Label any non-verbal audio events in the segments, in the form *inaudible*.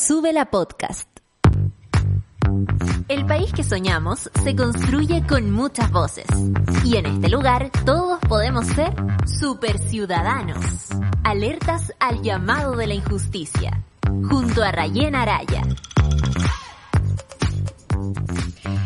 Sube la podcast. El país que soñamos se construye con muchas voces. Y en este lugar todos podemos ser superciudadanos. Alertas al llamado de la injusticia. Junto a Rayen Araya.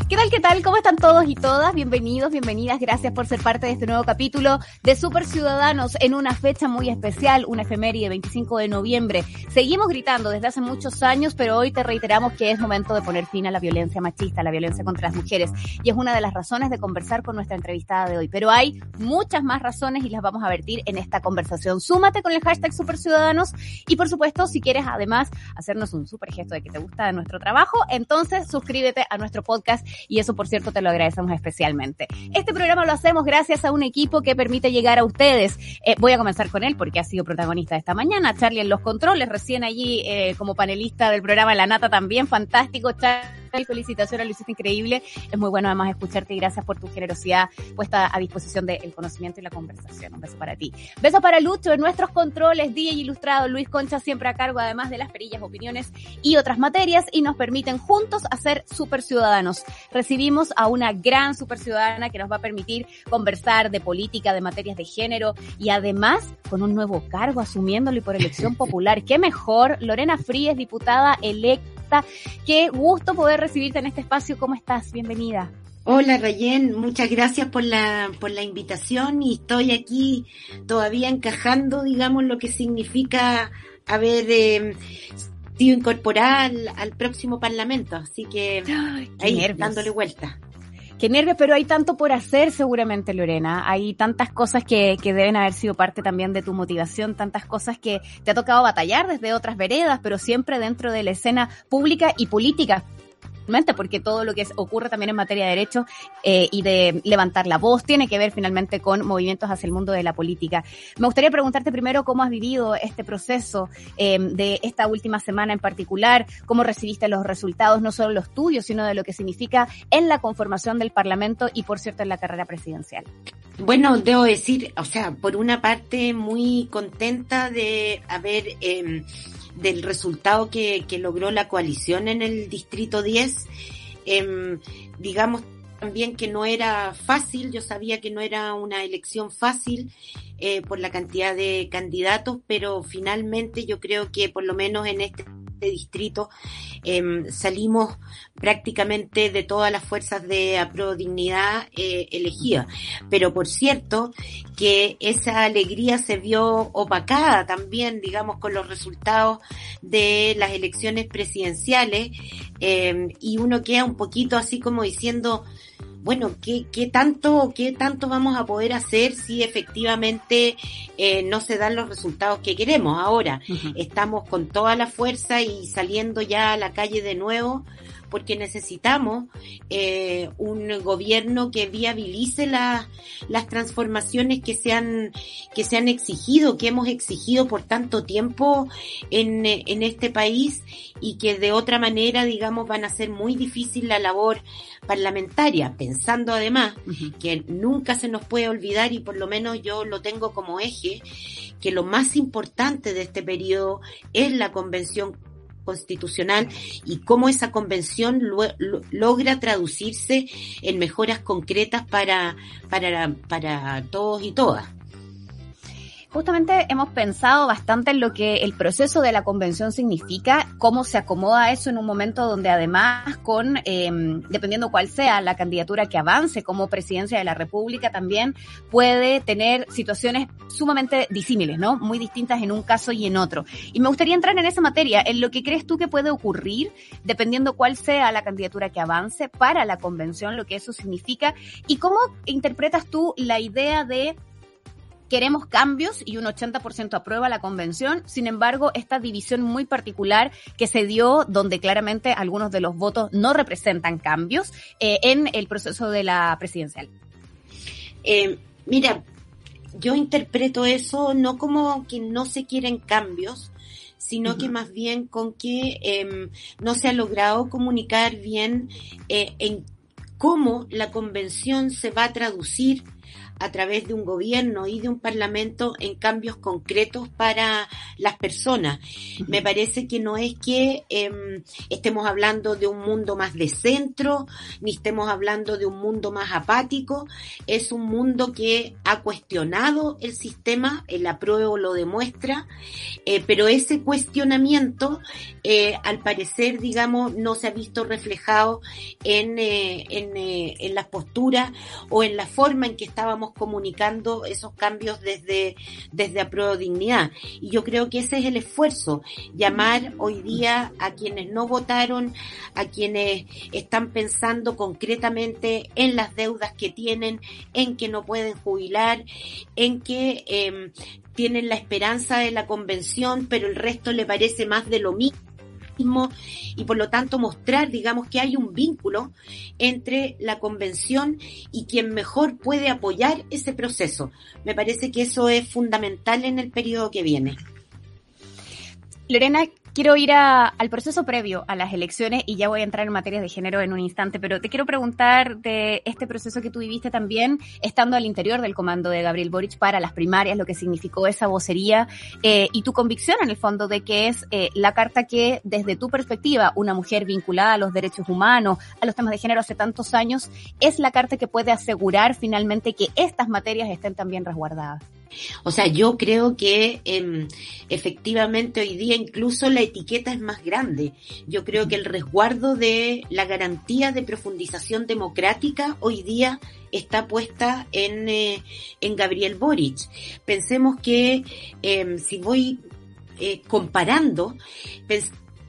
¿Qué tal, qué tal? ¿Cómo están todos y todas? Bienvenidos, bienvenidas. Gracias por ser parte de este nuevo capítulo de Super Ciudadanos en una fecha muy especial, una efeméride 25 de noviembre. Seguimos gritando desde hace muchos años, pero hoy te reiteramos que es momento de poner fin a la violencia machista, a la violencia contra las mujeres. Y es una de las razones de conversar con nuestra entrevistada de hoy. Pero hay muchas más razones y las vamos a vertir en esta conversación. Súmate con el hashtag Super Ciudadanos y por supuesto, si quieres además hacernos un super gesto de que te gusta nuestro trabajo, entonces suscríbete a nuestro podcast y eso, por cierto, te lo agradecemos especialmente. Este programa lo hacemos gracias a un equipo que permite llegar a ustedes. Eh, voy a comenzar con él porque ha sido protagonista esta mañana. Charlie en los controles, recién allí eh, como panelista del programa La Nata también. Fantástico, Charlie felicitaciones, lo hiciste increíble. Es muy bueno además escucharte y gracias por tu generosidad puesta a disposición del conocimiento y la conversación. Un beso para ti. Beso para Lucho en nuestros controles, DJ Ilustrado, Luis Concha siempre a cargo además de las perillas, opiniones y otras materias y nos permiten juntos hacer super ciudadanos. Recibimos a una gran super ciudadana que nos va a permitir conversar de política, de materias de género y además con un nuevo cargo asumiéndolo y por elección *laughs* popular. Qué mejor, Lorena Fríes, diputada electa Qué gusto poder recibirte en este espacio. ¿Cómo estás? Bienvenida. Hola Rayen, muchas gracias por la, por la invitación y estoy aquí todavía encajando, digamos, lo que significa haber eh, sido incorporada al, próximo Parlamento, así que ahí dándole vuelta. Qué nervios, pero hay tanto por hacer seguramente, Lorena. Hay tantas cosas que, que deben haber sido parte también de tu motivación, tantas cosas que te ha tocado batallar desde otras veredas, pero siempre dentro de la escena pública y política porque todo lo que ocurre también en materia de derechos eh, y de levantar la voz tiene que ver finalmente con movimientos hacia el mundo de la política. Me gustaría preguntarte primero cómo has vivido este proceso eh, de esta última semana en particular, cómo recibiste los resultados, no solo los tuyos, sino de lo que significa en la conformación del Parlamento y, por cierto, en la carrera presidencial. Bueno, debo decir, o sea, por una parte muy contenta de haber... Eh, del resultado que, que logró la coalición en el Distrito 10. Em, digamos también que no era fácil, yo sabía que no era una elección fácil eh, por la cantidad de candidatos, pero finalmente yo creo que por lo menos en este distrito em, salimos prácticamente de todas las fuerzas de aprodignidad eh, elegidas. Pero por cierto que esa alegría se vio opacada también, digamos, con los resultados de las elecciones presidenciales em, y uno queda un poquito así como diciendo, bueno, ¿qué, qué, tanto, ¿qué tanto vamos a poder hacer si efectivamente eh, no se dan los resultados que queremos? Ahora, estamos con toda la fuerza y saliendo ya a la calle de nuevo porque necesitamos eh, un gobierno que viabilice las transformaciones que se, han, que se han exigido, que hemos exigido por tanto tiempo en, en este país y que de otra manera, digamos, van a ser muy difícil la labor parlamentaria, pensando además que nunca se nos puede olvidar y por lo menos yo lo tengo como eje, que lo más importante de este periodo es la convención constitucional y cómo esa convención logra traducirse en mejoras concretas para, para, para todos y todas. Justamente hemos pensado bastante en lo que el proceso de la convención significa, cómo se acomoda eso en un momento donde además con, eh, dependiendo cuál sea la candidatura que avance como presidencia de la República, también puede tener situaciones sumamente disímiles, ¿no? Muy distintas en un caso y en otro. Y me gustaría entrar en esa materia, en lo que crees tú que puede ocurrir, dependiendo cuál sea la candidatura que avance para la convención, lo que eso significa, y cómo interpretas tú la idea de queremos cambios y un 80% aprueba la convención. Sin embargo, esta división muy particular que se dio, donde claramente algunos de los votos no representan cambios eh, en el proceso de la presidencial. Eh, mira, yo interpreto eso no como que no se quieren cambios, sino que más bien con que em, no se ha logrado comunicar bien eh, en cómo la convención se va a traducir a través de un gobierno y de un parlamento en cambios concretos para las personas. Me parece que no es que em, estemos hablando de un mundo más de centro, ni estemos hablando de un mundo más apático, es un mundo que ha cuestionado el sistema, el apruebo lo demuestra, eh, pero ese cuestionamiento, eh, al parecer, digamos, no se ha visto reflejado en, eh, en, en las posturas o en la forma en que estábamos comunicando esos cambios desde, desde Dignidad. Y yo creo que ese es el esfuerzo, llamar hoy día a quienes no votaron, a quienes están pensando concretamente en las deudas que tienen, en que no pueden jubilar, en que eh, tienen la esperanza de la convención, pero el resto le parece más de lo mismo y por lo tanto mostrar, digamos, que hay un vínculo entre la convención y quien mejor puede apoyar ese proceso. Me parece que eso es fundamental en el periodo que viene. Lorena, quiero ir al proceso previo a las elecciones y ya voy a entrar en materias de género en un instante, pero te quiero preguntar de este proceso que tú viviste también, estando al interior del comando de Gabriel Boric para las primarias, lo que significó esa vocería eh, y tu convicción en el fondo de que es eh, la carta que desde tu perspectiva, una mujer vinculada a los derechos humanos, a los temas de género hace tantos años, es la carta que puede asegurar finalmente que estas materias estén también resguardadas. O sea, yo creo que em, efectivamente hoy día incluso la etiqueta es más grande. Yo creo que el resguardo de la garantía de profundización democrática hoy día está puesta en, eh, en Gabriel Boric. Pensemos que em, si voy eh, comparando,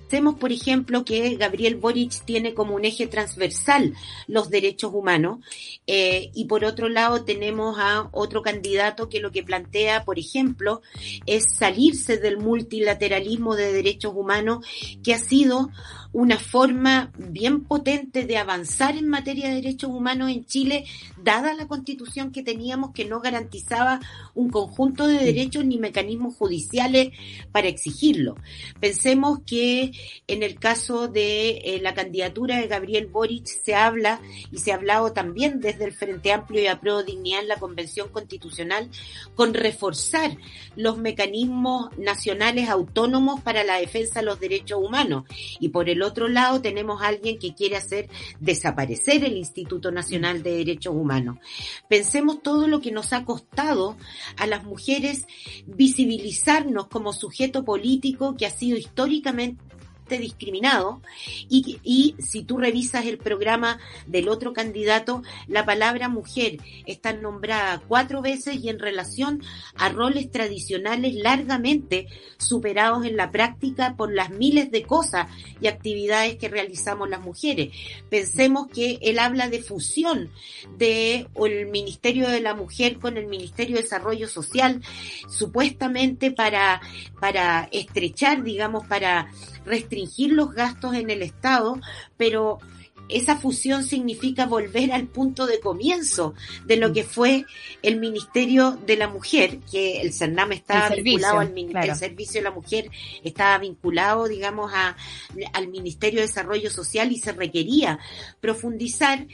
Pensemos, por ejemplo, que Gabriel Boric tiene como un eje transversal los derechos humanos eh, y por otro lado tenemos a otro candidato que lo que plantea, por ejemplo, es salirse del multilateralismo de derechos humanos que ha sido una forma bien potente de avanzar en materia de derechos humanos en Chile, dada la constitución que teníamos que no garantizaba un conjunto de derechos ni mecanismos judiciales para exigirlo. Pensemos que en el caso de eh, la candidatura de Gabriel Boric se habla y se ha hablado también desde el Frente Amplio y Apruebo Dignidad en la Convención Constitucional con reforzar los mecanismos nacionales autónomos para la defensa de los derechos humanos y por el otro lado tenemos a alguien que quiere hacer desaparecer el Instituto Nacional de Derechos Humanos. Pensemos todo lo que nos ha costado a las mujeres visibilizarnos como sujeto político que ha sido históricamente discriminado y, y si tú revisas el programa del otro candidato, la palabra mujer está nombrada cuatro veces y en relación a roles tradicionales largamente superados en la práctica por las miles de cosas y actividades que realizamos las mujeres. Pensemos que él habla de fusión de el Ministerio de la Mujer con el Ministerio de Desarrollo Social, supuestamente para, para estrechar, digamos, para restringir los gastos en el Estado, pero esa fusión significa volver al punto de comienzo de lo que fue el Ministerio de la Mujer, que el CERNAM estaba vinculado al Ministerio Servicio de la Mujer, estaba vinculado, digamos, a, al Ministerio de Desarrollo Social y se requería profundizar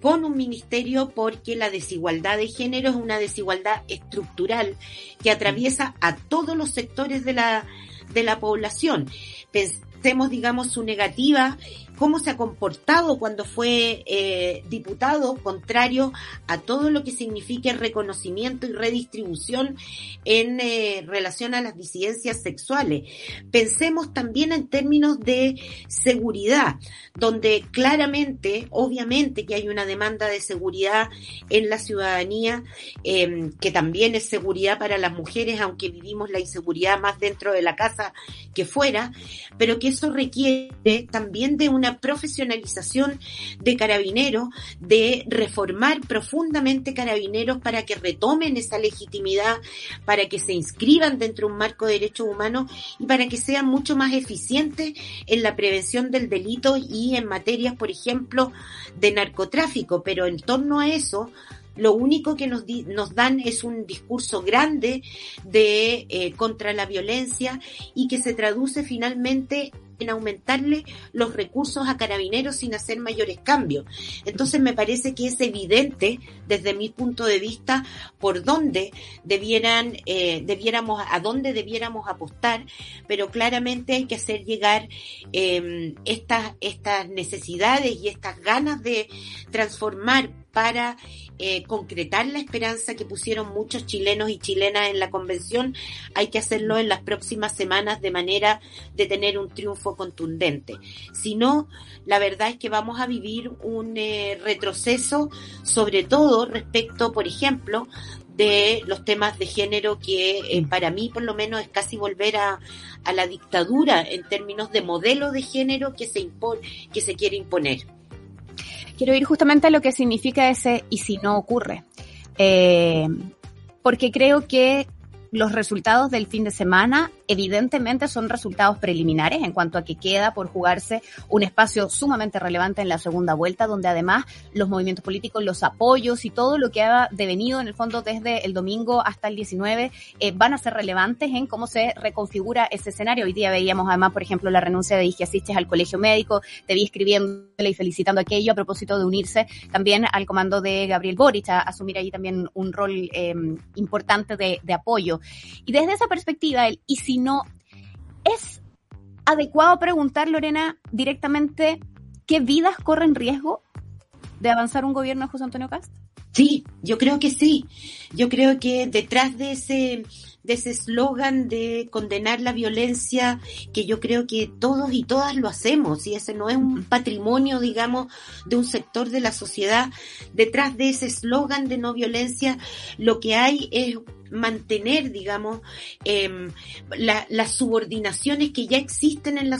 con un ministerio porque la desigualdad de género es una desigualdad estructural que atraviesa a todos los sectores de la, de la población. Pensemos, digamos, su negativa cómo se ha comportado cuando fue eh, diputado, contrario a todo lo que signifique reconocimiento y redistribución en eh, relación a las disidencias sexuales. Pensemos también en términos de seguridad, donde claramente, obviamente que hay una demanda de seguridad en la ciudadanía, em, que también es seguridad para las mujeres, aunque vivimos la inseguridad más dentro de la casa que fuera, pero que eso requiere también de una profesionalización de carabineros, de reformar profundamente carabineros para que retomen esa legitimidad, para que se inscriban dentro de un marco de derechos humanos y para que sean mucho más eficientes en la prevención del delito y en materias, por ejemplo, de narcotráfico. Pero en torno a eso, lo único que nos, nos dan es un discurso grande de eh, contra la violencia y que se traduce finalmente en aumentarle los recursos a carabineros sin hacer mayores cambios. Entonces me parece que es evidente desde mi punto de vista por dónde debieran, eh, debiéramos, a dónde debiéramos apostar, pero claramente hay que hacer llegar eh, estas, estas necesidades y estas ganas de transformar para eh, concretar la esperanza que pusieron muchos chilenos y chilenas en la convención, hay que hacerlo en las próximas semanas de manera de tener un triunfo contundente. Si no, la verdad es que vamos a vivir un eh, retroceso, sobre todo respecto, por ejemplo, de los temas de género que eh, para mí por lo menos es casi volver a, a la dictadura en términos de modelo de género que se impone, que se quiere imponer quiero ir justamente a lo que significa ese y si no ocurre. Eh, porque creo que los resultados del fin de semana evidentemente son resultados preliminares en cuanto a que queda por jugarse un espacio sumamente relevante en la segunda vuelta, donde además los movimientos políticos, los apoyos y todo lo que ha devenido en el fondo desde el domingo hasta el 19 eh, van a ser relevantes en cómo se reconfigura ese escenario. Hoy día veíamos además, por ejemplo, la renuncia de Asistes al colegio médico, te vi escribiéndole y felicitando aquello a propósito de unirse también al comando de Gabriel Boric, a asumir ahí también un rol eh, importante de, de apoyo. Y desde esa perspectiva, el y si no, es adecuado preguntar, Lorena, directamente qué vidas corren riesgo de avanzar un gobierno de José Antonio Cast? Sí, yo creo que sí. Yo creo que detrás de ese de ese eslogan de condenar la violencia, que yo creo que todos y todas lo hacemos, y ese no es un patrimonio, digamos, de un sector de la sociedad. Detrás de ese eslogan de no violencia, lo que hay es mantener, digamos, eh, las subordinaciones que ya existen en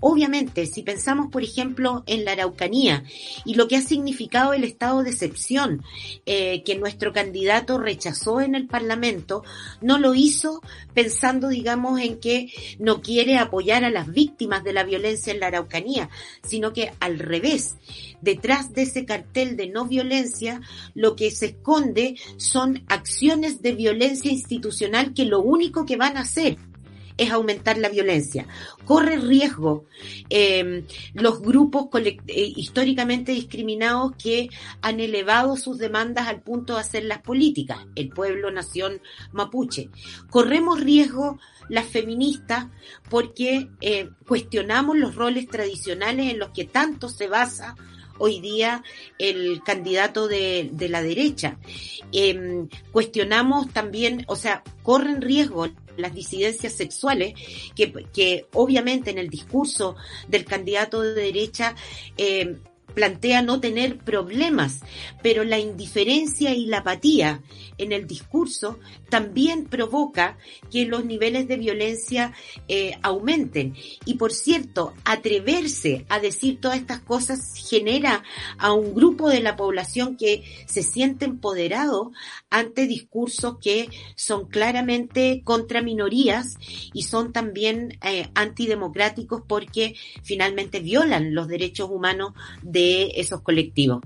Obviamente, si pensamos, por ejemplo, en la Araucanía y lo que ha significado el estado de excepción eh, que nuestro candidato rechazó en el Parlamento, no lo hizo pensando, digamos, en que no quiere apoyar a las víctimas de la violencia en la Araucanía, sino que al revés, detrás de ese cartel de no violencia, lo que se esconde son acciones de violencia institucional que lo único que van a hacer es aumentar la violencia. Corre riesgo em, los grupos eh, históricamente discriminados que han elevado sus demandas al punto de hacer las políticas, el pueblo, nación mapuche. Corremos riesgo las feministas porque eh, cuestionamos los roles tradicionales en los que tanto se basa hoy día el candidato de, de la derecha. Em, cuestionamos también, o sea, corren riesgo las disidencias sexuales, que, que obviamente en el discurso del candidato de derecha eh, plantea no tener problemas, pero la indiferencia y la apatía en el discurso también provoca que los niveles de violencia eh, aumenten. Y por cierto, atreverse a decir todas estas cosas genera a un grupo de la población que se siente empoderado ante discursos que son claramente contra minorías y son también eh, antidemocráticos porque finalmente violan los derechos humanos de esos colectivos.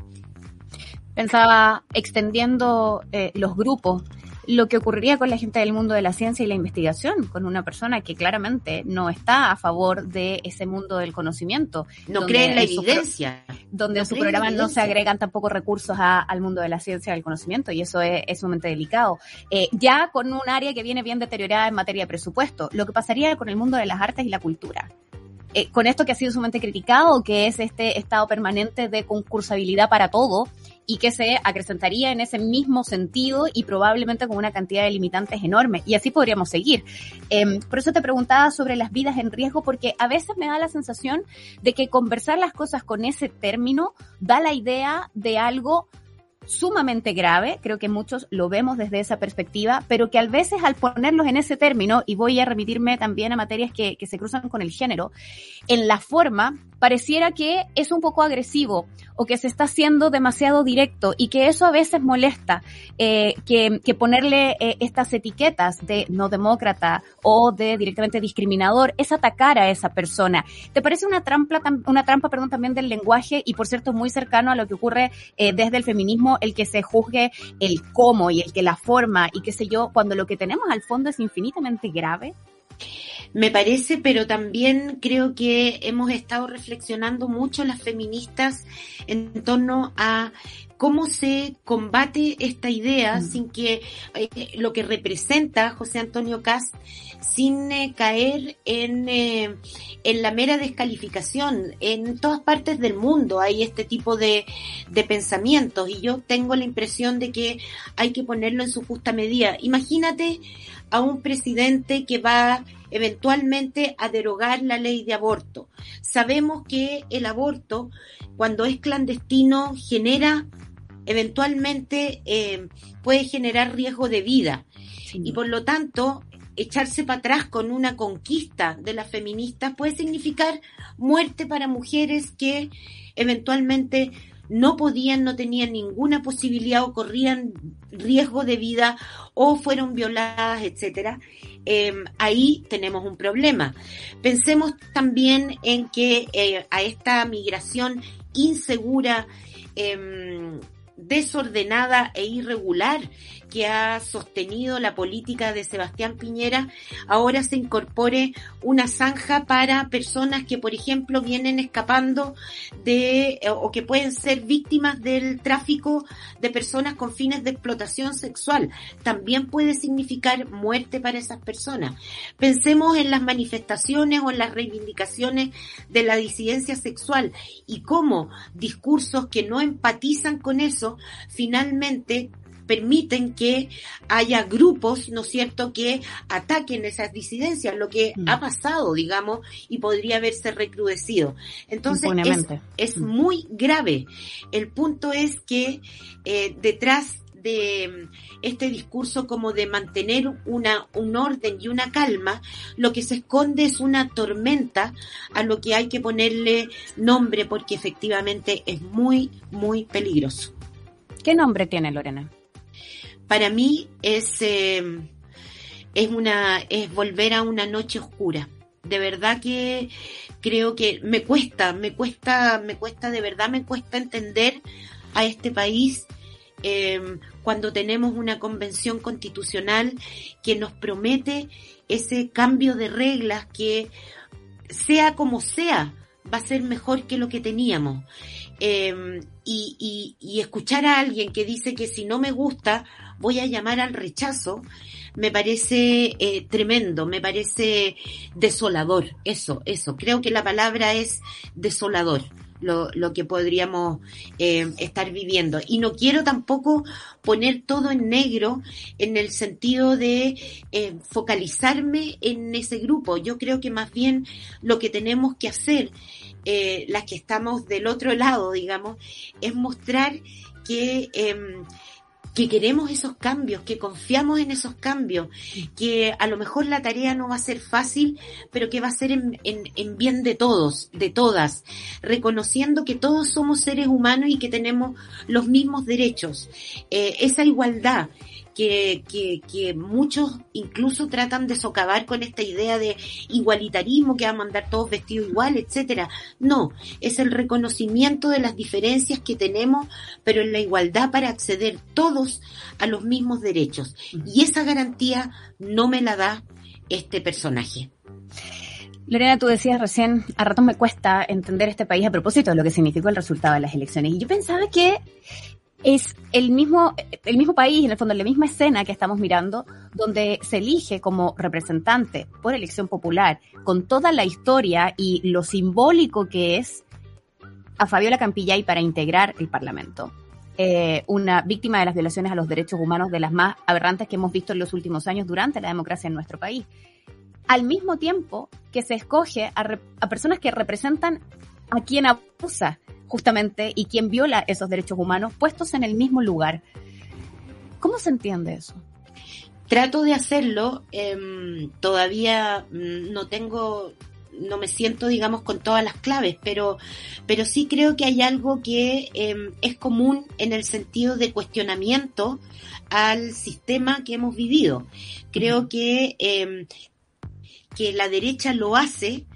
Pensaba extendiendo eh, los grupos, lo que ocurriría con la gente del mundo de la ciencia y la investigación, con una persona que claramente no está a favor de ese mundo del conocimiento. No cree en la evidencia. donde en su programa no se agregan tampoco recursos al mundo de la ciencia y del conocimiento, y eso es, sumamente delicado. Eh, ya con un área que viene bien deteriorada en materia de presupuesto, lo que pasaría con el mundo de las artes y la cultura. Eh, con esto que ha sido sumamente criticado, que es este estado permanente de concursabilidad para todo y que se acrecentaría en ese mismo sentido y probablemente con una cantidad de limitantes enormes. Y así podríamos seguir. Em, por eso te preguntaba sobre las vidas en riesgo, porque a veces me da la sensación de que conversar las cosas con ese término da la idea de algo sumamente grave, creo que muchos lo vemos desde esa perspectiva, pero que a veces al ponerlos en ese término, y voy a remitirme también a materias que, que se cruzan con el género, en la forma pareciera que es un poco agresivo o que se está haciendo demasiado directo y que eso a veces molesta, eh, que, ponerle eh, estas etiquetas de no demócrata o de directamente discriminador es atacar a esa persona. ¿Te parece una trampa, una trampa perdón, también del lenguaje y por cierto muy cercano a lo que ocurre eh, desde el feminismo, el que se juzgue el cómo y el que la forma y qué sé yo, cuando lo que tenemos al fondo es infinitamente grave? Me parece, pero también creo que hemos estado reflexionando mucho las feministas en torno a cómo se combate esta idea mm. sin que eh, lo que representa José Antonio Cast sin eh, caer en, eh, en la mera descalificación. En todas partes del mundo hay este tipo de, de pensamientos y yo tengo la impresión de que hay que ponerlo en su justa medida. Imagínate a un presidente que va eventualmente a derogar la ley de aborto. Sabemos que el aborto, cuando es clandestino, genera eventualmente eh, puede generar riesgo de vida. Y por lo tanto, echarse para atrás con una conquista de las feministas puede significar muerte para mujeres que eventualmente no podían, no tenían ninguna posibilidad o corrían riesgo de vida o fueron violadas, etcétera. Em, ahí tenemos un problema. Pensemos también en que eh, a esta migración insegura eh, desordenada e irregular que ha sostenido la política de Sebastián Piñera, ahora se incorpore una zanja para personas que, por ejemplo, vienen escapando de eh, o que pueden ser víctimas del tráfico de personas con fines de explotación sexual. También puede significar muerte para esas personas. Pensemos en las manifestaciones o en las reivindicaciones de la disidencia sexual y cómo discursos que no empatizan con eso finalmente permiten que haya grupos, ¿no es cierto?, que ataquen esas disidencias, lo que mm. ha pasado, digamos, y podría haberse recrudecido. Entonces, es, mm. muy grave. El punto es que eh, detrás de este discurso como de mantener una, un orden y una calma, lo que se esconde es una tormenta a lo que hay que ponerle nombre porque efectivamente es muy, muy peligroso. ¿Qué nombre tiene Lorena? Para mí es, eh, es una, es volver a una noche oscura. De verdad que creo que me cuesta, me cuesta, me cuesta, de verdad me cuesta entender a este país eh, cuando tenemos una convención constitucional que nos promete ese cambio de reglas que sea como sea, va a ser mejor que lo que teníamos. Eh, y, y, escuchar a alguien que dice que si no me gusta voy a llamar al rechazo, me parece eh, tremendo, me parece desolador. Eso, eso. Creo que la palabra es desolador. Lo, lo que podríamos eh, estar viviendo. Y no quiero tampoco poner todo en negro en el sentido de eh, focalizarme en ese grupo. Yo creo que más bien lo que tenemos que hacer eh, las que estamos del otro lado, digamos, es mostrar que, eh, que queremos esos cambios, que confiamos en esos cambios, que a lo mejor la tarea no va a ser fácil, pero que va a ser en, en, en bien de todos, de todas, reconociendo que todos somos seres humanos y que tenemos los mismos derechos. Eh, esa igualdad que, que, que, muchos incluso tratan de socavar con esta idea de igualitarismo, que va a mandar todos vestidos igual, etcétera. No, es el reconocimiento de las diferencias que tenemos, pero en la igualdad para acceder todos a los mismos derechos. Y esa garantía no me la da este personaje. Lorena, tú decías recién, a ratos me cuesta entender este país a propósito de lo que significó el resultado de las elecciones. Y yo pensaba que es el mismo, el mismo país, en el fondo, la misma escena que estamos mirando, donde se elige como representante por elección popular, con toda la historia y lo simbólico que es a Fabiola Campillay para integrar el Parlamento. Eh, una víctima de las violaciones a los derechos humanos de las más aberrantes que hemos visto en los últimos años durante la democracia en nuestro país. Al mismo tiempo que se escoge a, a personas que representan a quien abusa justamente, y quien viola esos derechos humanos puestos en el mismo lugar. ¿Cómo se entiende eso? Trato de hacerlo, em, todavía no tengo no me siento, digamos, con todas las claves, pero, pero sí creo que hay algo que em, es común en el sentido de cuestionamiento al sistema que hemos vivido. Creo que, em, que la derecha lo hace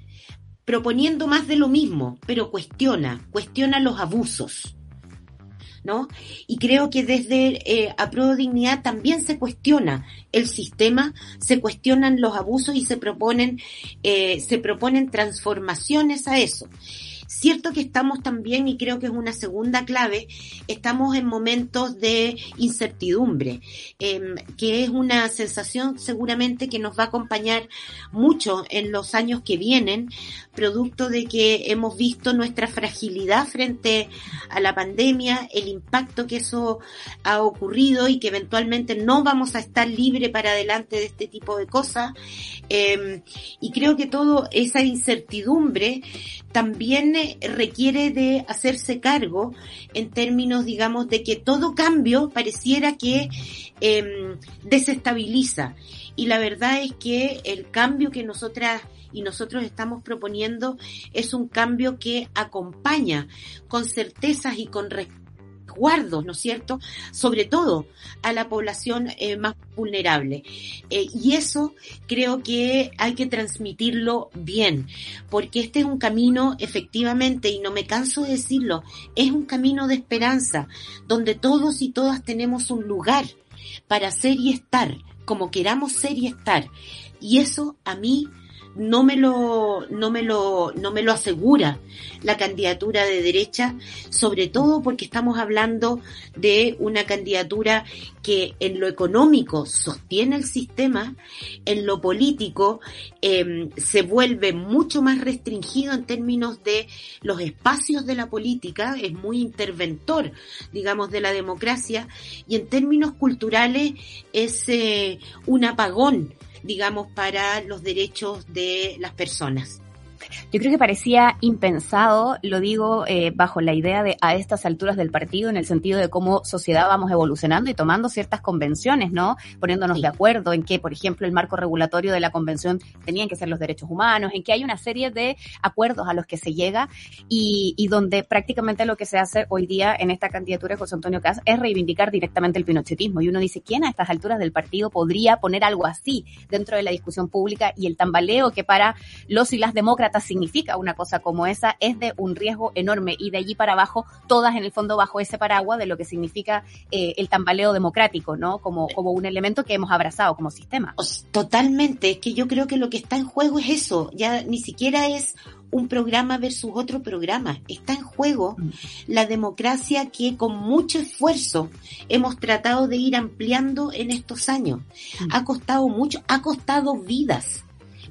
proponiendo más de lo mismo, pero cuestiona, cuestiona los abusos. ¿no? Y creo que desde eh, Dignidad también se cuestiona el sistema, se cuestionan los abusos y se proponen, eh, se proponen transformaciones a eso. Cierto que estamos también, y creo que es una segunda clave, estamos en momentos de incertidumbre, em, que es una sensación seguramente que nos va a acompañar mucho en los años que vienen, producto de que hemos visto nuestra fragilidad frente a la pandemia, el impacto que eso ha ocurrido y que eventualmente no vamos a estar libre para adelante de este tipo de cosas. Em, y creo que toda esa incertidumbre también eh, requiere de hacerse cargo en términos, digamos, de que todo cambio pareciera que em, desestabiliza. Y la verdad es que el cambio que nosotras y nosotros estamos proponiendo es un cambio que acompaña con certezas y con respeto guardos, ¿no es cierto? Sobre todo a la población eh, más vulnerable. Eh, y eso creo que hay que transmitirlo bien, porque este es un camino, efectivamente, y no me canso de decirlo, es un camino de esperanza, donde todos y todas tenemos un lugar para ser y estar, como queramos ser y estar. Y eso a mí no me lo, no me lo, no me lo asegura la candidatura de derecha, sobre todo porque estamos hablando de una candidatura que en lo económico sostiene el sistema, en lo político em, se vuelve mucho más restringido en términos de los espacios de la política, es muy interventor, digamos, de la democracia, y en términos culturales es eh, un apagón digamos, para los derechos de las personas. Yo creo que parecía impensado, lo digo eh, bajo la idea de a estas alturas del partido, en el sentido de cómo sociedad vamos evolucionando y tomando ciertas convenciones, ¿no? Poniéndonos de acuerdo en que, por ejemplo, el marco regulatorio de la convención tenían que ser los derechos humanos, en que hay una serie de acuerdos a los que se llega y, y donde prácticamente lo que se hace hoy día en esta candidatura de José Antonio Cas es reivindicar directamente el pinochetismo. Y uno dice, ¿quién a estas alturas del partido podría poner algo así dentro de la discusión pública y el tambaleo que para los y las demócratas significa una cosa como esa es de un riesgo enorme y de allí para abajo, todas en el fondo bajo ese paraguas de lo que significa eh, el tambaleo democrático, ¿no? Como, como un elemento que hemos abrazado como sistema. Totalmente, es que yo creo que lo que está en juego es eso, ya ni siquiera es un programa versus otro programa. Está en juego mm. la democracia que con mucho esfuerzo hemos tratado de ir ampliando en estos años. Mm. Ha costado mucho, ha costado vidas.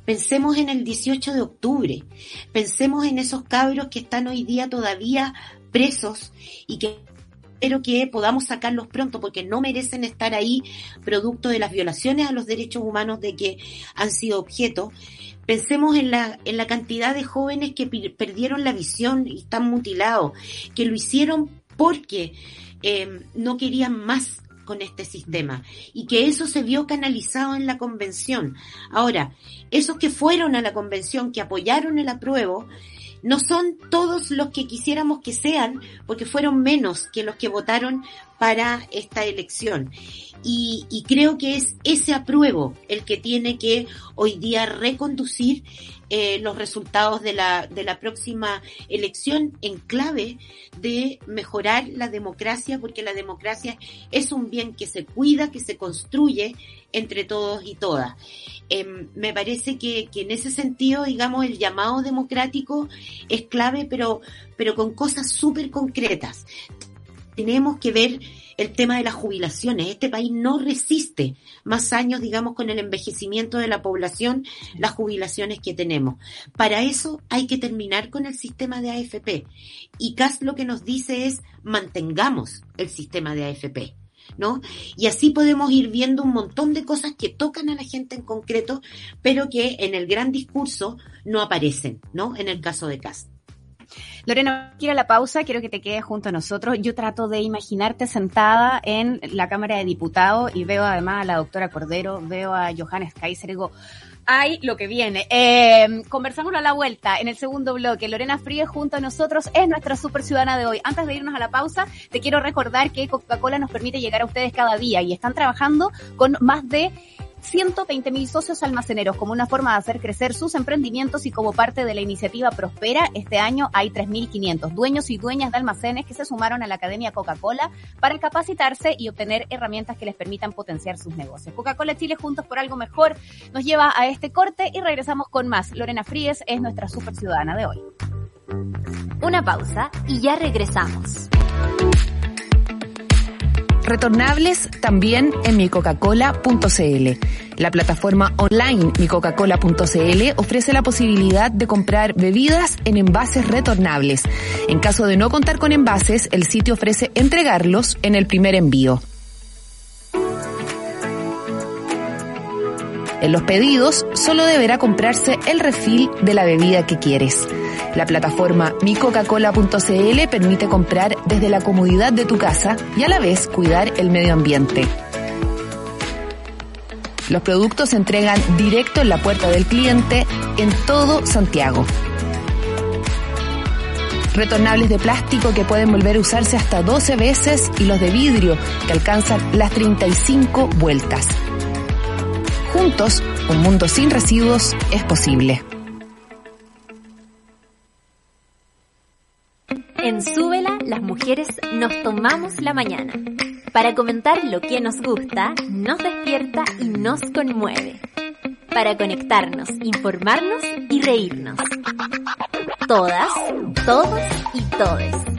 Pensemos en el 18 de octubre, pensemos en esos cabros que están hoy día todavía presos y que espero que podamos sacarlos pronto porque no merecen estar ahí producto de las violaciones a los derechos humanos de que han sido objeto. Pensemos en la, en la cantidad de jóvenes que perdieron la visión y están mutilados, que lo hicieron porque eh, no querían más con este sistema y que eso se vio canalizado en la convención. Ahora, esos que fueron a la convención, que apoyaron el apruebo, no son todos los que quisiéramos que sean, porque fueron menos que los que votaron para esta elección. Y, y, creo que es ese apruebo el que tiene que hoy día reconducir eh, los resultados de la, de la próxima elección en clave de mejorar la democracia, porque la democracia es un bien que se cuida, que se construye entre todos y todas. Em, me parece que, que en ese sentido, digamos, el llamado democrático es clave, pero, pero con cosas súper concretas. Tenemos que ver el tema de las jubilaciones. Este país no resiste más años, digamos, con el envejecimiento de la población, las jubilaciones que tenemos. Para eso hay que terminar con el sistema de AFP. Y CAS lo que nos dice es mantengamos el sistema de AFP. ¿No? Y así podemos ir viendo un montón de cosas que tocan a la gente en concreto, pero que en el gran discurso no aparecen, ¿no? En el caso de CAS. Lorena, quiero la pausa, quiero que te quedes junto a nosotros. Yo trato de imaginarte sentada en la Cámara de Diputados y veo además a la doctora Cordero, veo a Johannes Kaiser digo, hay lo que viene. Eh, conversamos a la vuelta en el segundo bloque. Lorena Fríes junto a nosotros es nuestra super ciudadana de hoy. Antes de irnos a la pausa, te quiero recordar que Coca-Cola nos permite llegar a ustedes cada día y están trabajando con más de 120 mil socios almaceneros como una forma de hacer crecer sus emprendimientos y como parte de la iniciativa Prospera, este año hay 3.500 dueños y dueñas de almacenes que se sumaron a la Academia Coca-Cola para capacitarse y obtener herramientas que les permitan potenciar sus negocios. Coca-Cola Chile Juntos por Algo Mejor nos lleva a este corte y regresamos con más. Lorena Fríes es nuestra super ciudadana de hoy. Una pausa y ya regresamos retornables también en micoca-cola.cl. La plataforma online micoca-cola.cl ofrece la posibilidad de comprar bebidas en envases retornables. En caso de no contar con envases, el sitio ofrece entregarlos en el primer envío. En los pedidos solo deberá comprarse el refil de la bebida que quieres. La plataforma micoca-cola.cl permite comprar desde la comodidad de tu casa y a la vez cuidar el medio ambiente. Los productos se entregan directo en la puerta del cliente en todo Santiago. Retornables de plástico que pueden volver a usarse hasta 12 veces y los de vidrio que alcanzan las 35 vueltas. Juntos, un mundo sin residuos es posible. En Súbela, las mujeres nos tomamos la mañana para comentar lo que nos gusta, nos despierta y nos conmueve. Para conectarnos, informarnos y reírnos. Todas, todos y todes.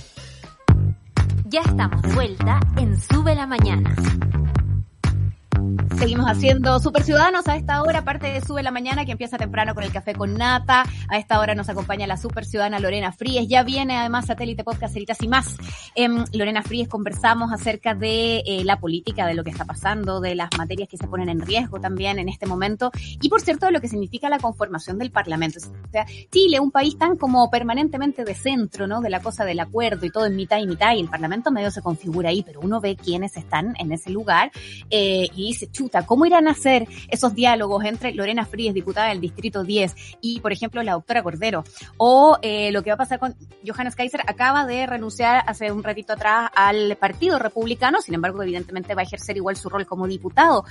Ya estamos vuelta en Sube la Mañana. Seguimos haciendo Super Ciudadanos a esta hora, parte de Sube la Mañana, que empieza temprano con el café con nata. A esta hora nos acompaña la Super Ciudadana Lorena Fríes. Ya viene además Satélite Podcast, Ceritas y más. En Lorena Fríes conversamos acerca de eh, la política, de lo que está pasando, de las materias que se ponen en riesgo también en este momento. Y por cierto, de lo que significa la conformación del Parlamento. O sea, Chile, un país tan como permanentemente de centro, ¿no? De la cosa del acuerdo y todo en mitad y mitad, y el Parlamento medio se configura ahí, pero uno ve quiénes están en ese lugar eh, y dice, chuta, ¿cómo irán a hacer esos diálogos entre Lorena Fríes, diputada del Distrito 10, y, por ejemplo, la doctora Cordero? O eh, lo que va a pasar con Johannes Kaiser, acaba de renunciar hace un ratito atrás al Partido Republicano, sin embargo, evidentemente va a ejercer igual su rol como diputado.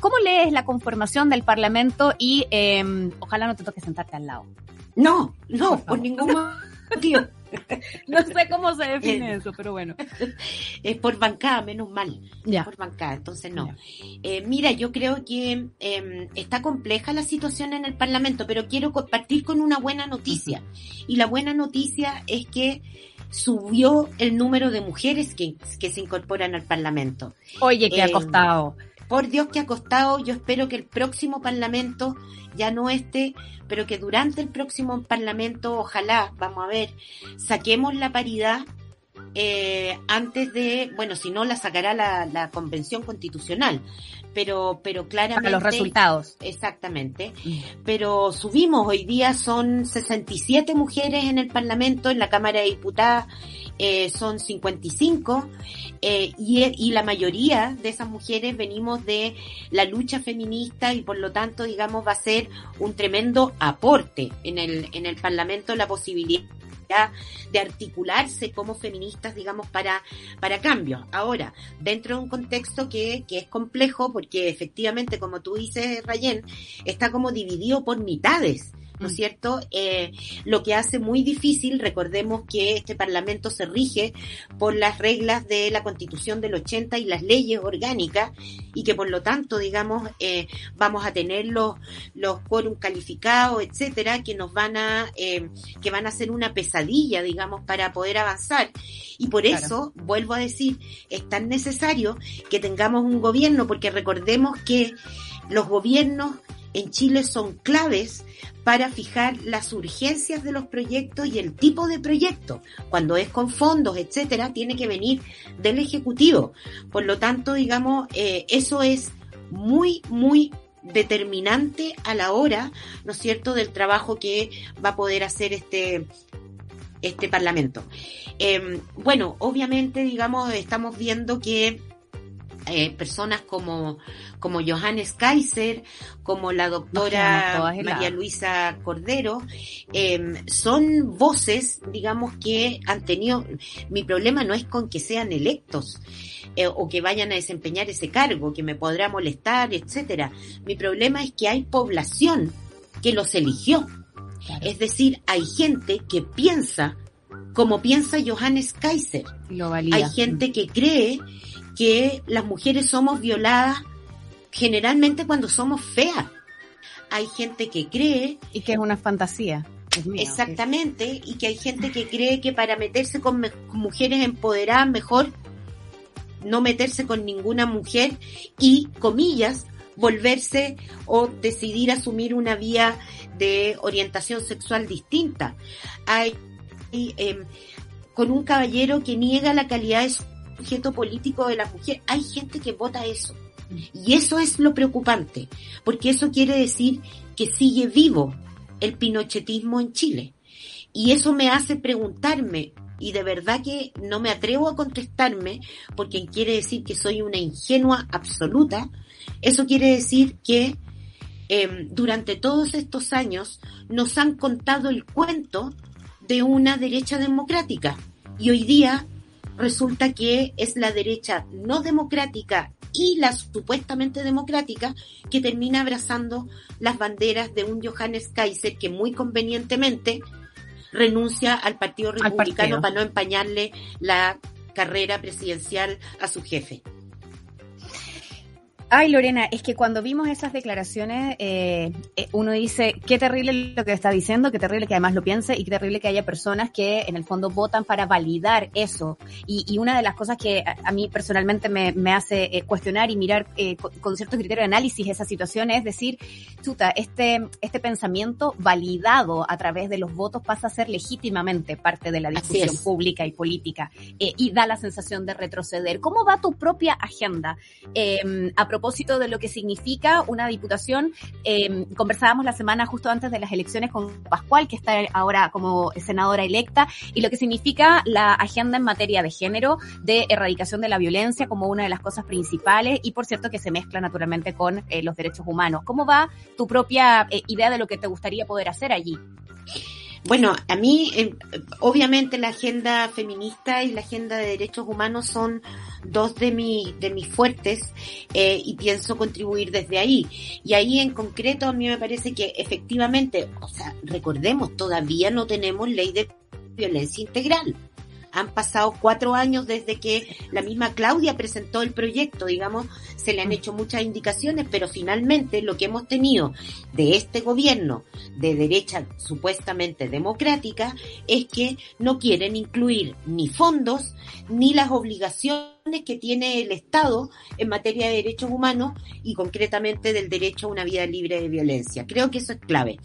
¿Cómo lees la conformación del Parlamento y eh, ojalá no te toque sentarte al lado? No, no, por, por ningún motivo. *laughs* no sé cómo se define eso, pero bueno. Es por bancada, menos mal. Ya. Por bancada, entonces no. Eh, mira, yo creo que em, está compleja la situación en el Parlamento, pero quiero compartir con una buena noticia. Y la buena noticia es que subió el número de mujeres que, que se incorporan al Parlamento. Oye, que ha em, costado por Dios que ha costado, yo espero que el próximo Parlamento, ya no este, pero que durante el próximo Parlamento, ojalá, vamos a ver, saquemos la paridad eh, antes de, bueno, si no la sacará la, la Convención Constitucional, pero, pero claramente. Para los resultados. Exactamente. Mm. Pero subimos, hoy día son 67 mujeres en el Parlamento, en la Cámara de Diputadas eh, son 55, eh, y, y la mayoría de esas mujeres venimos de la lucha feminista y por lo tanto, digamos, va a ser un tremendo aporte en el, en el Parlamento la posibilidad de articularse como feministas, digamos, para, para cambios. Ahora, dentro de un contexto que, que es complejo, porque efectivamente, como tú dices, Rayen, está como dividido por mitades ¿no es mm. cierto? Eh, lo que hace muy difícil, recordemos que este Parlamento se rige por las reglas de la Constitución del 80 y las leyes orgánicas y que por lo tanto, digamos, eh, vamos a tener los, los quórum calificados, etcétera, que nos van a, eh, que van a ser una pesadilla, digamos, para poder avanzar. Y por eso, vuelvo a decir, es tan necesario que tengamos un gobierno, porque recordemos que los gobiernos en Chile son claves para fijar las urgencias de los proyectos y el tipo de proyecto. Cuando es con fondos, etcétera, tiene que venir del Ejecutivo. Por lo tanto, digamos, eh, eso es muy, muy determinante a la hora, ¿no es cierto?, del trabajo que va a poder hacer este, este Parlamento. Em, bueno, obviamente, digamos, estamos viendo que eh, personas como, como Johannes Kaiser, como la doctora María Luisa Cordero, em, son voces, digamos, que han tenido, mi problema no es con que sean electos eh, o que vayan a desempeñar ese cargo, que me podrá molestar, etcétera. Mi problema es que hay población que los eligió. Es decir, hay gente que piensa como piensa Johannes Kaiser. Hay gente que cree que las mujeres somos violadas generalmente cuando somos feas. Hay gente que cree... Y que es una fantasía. exactamente, y que hay gente que cree que para meterse con, mujeres empoderadas mejor no meterse con ninguna mujer y, comillas, volverse o decidir asumir una vía de orientación sexual distinta. Hay, em, con un caballero que niega la calidad de sujeto político de la mujer. Hay gente que vota eso. Y eso es lo preocupante, porque eso quiere decir que sigue vivo el pinochetismo en Chile. Y eso me hace preguntarme, y de verdad que no me atrevo a contestarme, porque quiere decir que soy una ingenua absoluta, eso quiere decir que em, durante todos estos años nos han contado el cuento de una derecha democrática. Y hoy día resulta que es la derecha no democrática y la supuestamente democrática que termina abrazando las banderas de un Johannes Kaiser que muy convenientemente renuncia al Partido Republicano para no empañarle la carrera presidencial a su jefe. Ay, Lorena, es que cuando vimos esas declaraciones, eh, eh, uno dice, qué terrible lo que está diciendo, qué terrible que además lo piense y qué terrible que haya personas que en el fondo votan para validar eso. Y, una de las cosas que a, mí personalmente me, hace eh, cuestionar y mirar con, cierto criterio de análisis esa situación es decir, chuta, este, este pensamiento validado a través de los votos pasa a ser legítimamente parte de la discusión pública y política y da la sensación de retroceder. ¿Cómo va tu propia agenda? a propósito de lo que significa una diputación. Eh, conversábamos la semana justo antes de las elecciones con Pascual, que está ahora como senadora electa, y lo que significa la agenda en materia de género, de erradicación de la violencia como una de las cosas principales, y por cierto que se mezcla naturalmente con eh, los derechos humanos. ¿Cómo va tu propia eh, idea de lo que te gustaría poder hacer allí? Bueno, a mí, eh, obviamente la agenda feminista y la agenda de derechos humanos son dos de, mi, de mis fuertes eh, y pienso contribuir desde ahí. Y ahí en concreto a mí me parece que efectivamente, o sea, recordemos, todavía no tenemos ley de violencia integral. Han pasado cuatro años desde que la misma Claudia presentó el proyecto, digamos, se le han hecho muchas indicaciones, pero finalmente lo que hemos tenido de este gobierno de derecha supuestamente democrática es que no quieren incluir ni fondos ni las obligaciones que tiene el Estado en materia de derechos humanos y concretamente del derecho a una vida libre de violencia. Creo que eso es clave.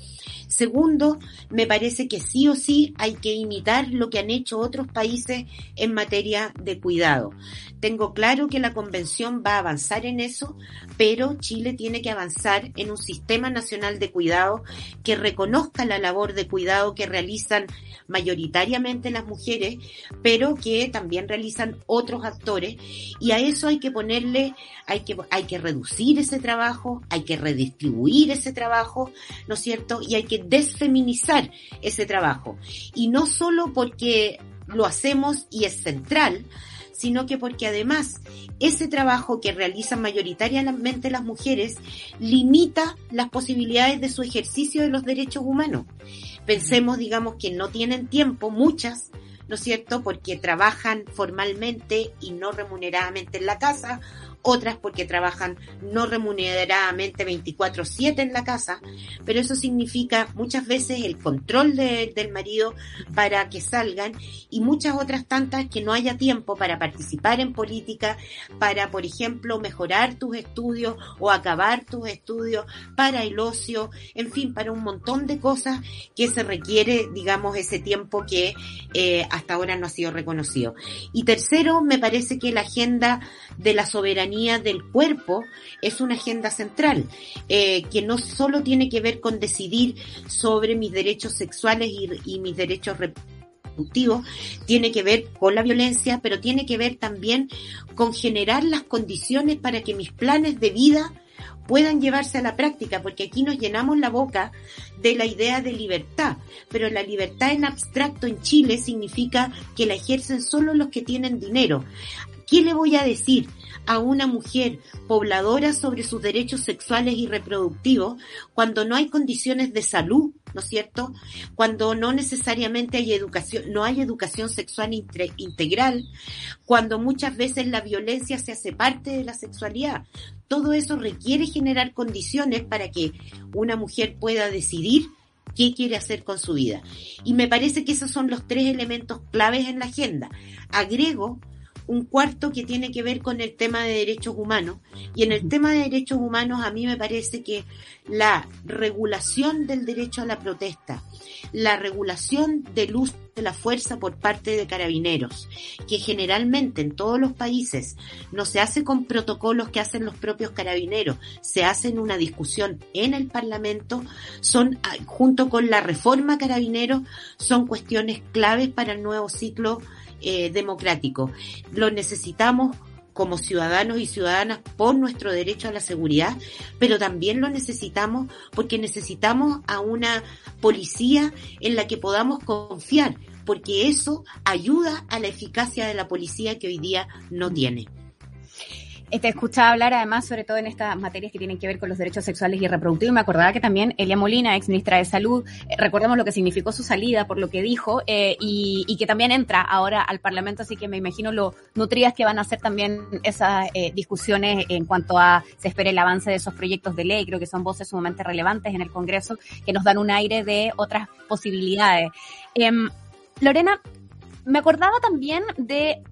Segundo, me parece que sí o sí hay que imitar lo que han hecho otros países en materia de cuidado. Tengo claro que la convención va a avanzar en eso, pero Chile tiene que avanzar en un sistema nacional de cuidado que reconozca la labor de cuidado que realizan mayoritariamente las mujeres, pero que también realizan otros actores y a eso hay que ponerle, hay que, hay que reducir ese trabajo, hay que redistribuir ese trabajo, ¿no es cierto? Y hay que desfeminizar ese trabajo. Y no solo porque lo hacemos y es central, sino que porque además ese trabajo que realizan mayoritariamente las mujeres limita las posibilidades de su ejercicio de los derechos humanos. Pensemos, digamos, que no tienen tiempo, muchas, ¿no es cierto?, porque trabajan formalmente y no remuneradamente en la casa otras porque trabajan no remuneradamente 24/7 en la casa, pero eso significa muchas veces el control del marido para que salgan y muchas otras tantas que no haya tiempo para participar en política, para, por ejemplo, mejorar tus estudios o acabar tus estudios, para el ocio, en fin, para un montón de cosas que se requiere, digamos, ese tiempo que eh, hasta ahora no ha sido reconocido. Y tercero, me parece que la agenda de la soberanía del cuerpo es una agenda central, eh, que no solo tiene que ver con decidir sobre mis derechos sexuales y, mis derechos reproductivos, tiene que ver con la violencia, pero tiene que ver también con generar las condiciones para que mis planes de vida puedan llevarse a la práctica, porque aquí nos llenamos la boca de la idea de libertad, pero la libertad en abstracto en Chile significa que la ejercen solo los que tienen dinero. ¿Qué le voy a decir a una mujer pobladora sobre sus derechos sexuales y reproductivos cuando no hay condiciones de salud, ¿no es cierto? Cuando no necesariamente hay educación, no hay educación sexual integral, cuando muchas veces la violencia se hace parte de la sexualidad. Todo eso requiere generar condiciones para que una mujer pueda decidir qué quiere hacer con su vida. Y me parece que esos son los tres elementos claves en la agenda. Agrego un cuarto que tiene que ver con el tema de derechos humanos. Y en el tema de derechos humanos a mí me parece que la regulación del derecho a la protesta, la regulación del uso de la fuerza por parte de carabineros, que generalmente en todos los países no se hace con protocolos que hacen los propios carabineros, se hace en una discusión en el Parlamento, son, ah, junto con la reforma carabineros, son cuestiones claves para el nuevo ciclo eh, democrático. Lo necesitamos como ciudadanos y ciudadanas por nuestro derecho a la seguridad, pero también lo necesitamos porque necesitamos a una policía en la que podamos confiar, porque eso ayuda a la eficacia de la policía que hoy día no tiene. Te escuchaba hablar además, sobre todo en estas materias que tienen que ver con los derechos sexuales y reproductivos. Me acordaba que también Elia Molina, ex ministra de Salud, eh, recordemos lo que significó su salida por lo que dijo, eh, y, que también entra ahora al Parlamento, así que me imagino lo nutridas que van a ser también esas eh, discusiones en cuanto a se espera el avance de esos proyectos de ley. Creo que son voces sumamente relevantes en el Congreso que nos dan un aire de otras posibilidades. Em, Lorena, me acordaba también de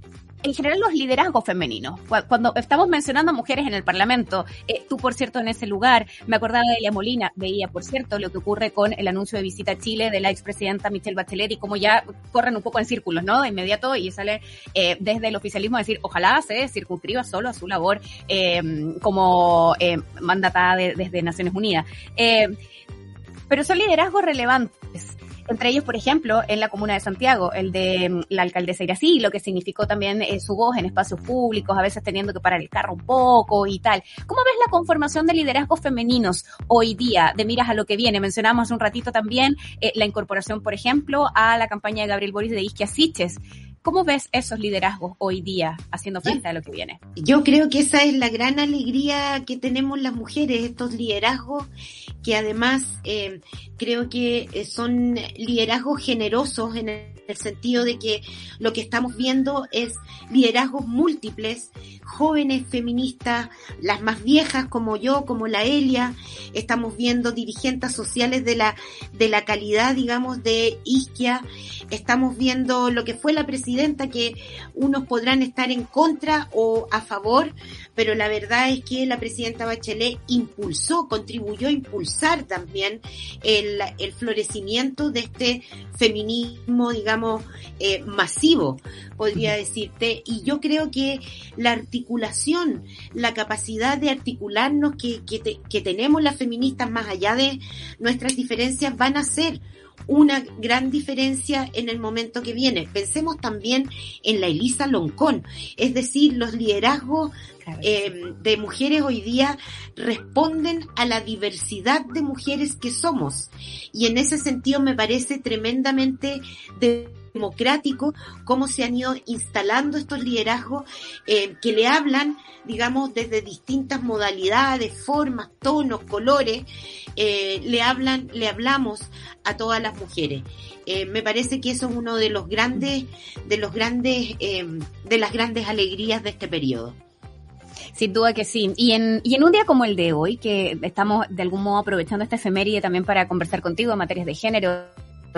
en general los liderazgos femeninos. Cuando estamos mencionando mujeres en el Parlamento, eh, tú por cierto en ese lugar, me acordaba de Elia Molina, veía por cierto lo que ocurre con el anuncio de visita a Chile de la expresidenta Michelle Bachelet y cómo ya corren un poco en círculos, ¿no? De inmediato y sale eh, desde el oficialismo decir, ojalá se circunscriba solo a su labor eh, como mandatada desde Naciones Unidas. pero son liderazgos relevantes entre ellos, por ejemplo, en la comuna de Santiago, el de mm, la alcaldesa Irací, lo que significó también eh, su voz en espacios públicos, a veces teniendo que parar el carro un poco y tal. ¿Cómo ves la conformación de liderazgos femeninos hoy día, de miras a lo que viene? Mencionamos hace un ratito también eh, la incorporación, por ejemplo, a la campaña de Gabriel Boris de Isquia Siches. ¿Cómo ves esos liderazgos hoy día haciendo frente a lo que viene? Yo creo que esa es la gran alegría que tenemos las mujeres, estos liderazgos que además eh, creo que eh, son liderazgos generosos en el sentido de que lo que estamos viendo es liderazgos múltiples, jóvenes feministas, las más viejas como yo, como la Elia, estamos viendo dirigentes sociales de la, de la calidad, digamos, de Isquia, estamos viendo lo que fue la presidenta, que unos podrán estar en contra o a favor, pero la verdad es que la presidenta Bachelet impulsó, contribuyó a impulsar también el, el florecimiento de este feminismo, digamos, eh, masivo, podría decirte, y yo creo que la articulación, la capacidad de articularnos que, que, que tenemos las feministas más allá de nuestras diferencias van a ser una gran diferencia en el momento que viene. Pensemos también en la Elisa Loncón, es decir, los liderazgos eh, de mujeres hoy día responden a la diversidad de mujeres que somos. Y en ese sentido me parece tremendamente de democrático, cómo se han ido instalando estos liderazgos eh, que le hablan, digamos, desde distintas modalidades, formas, tonos, colores, eh, le hablan, le hablamos a todas las mujeres. Eh, me parece que eso es uno de los grandes, de los grandes, de las grandes alegrías de este periodo. Sin duda que sí. Y en, y en un día como el de hoy, que estamos de algún modo aprovechando esta efeméride también para conversar contigo en materias de género,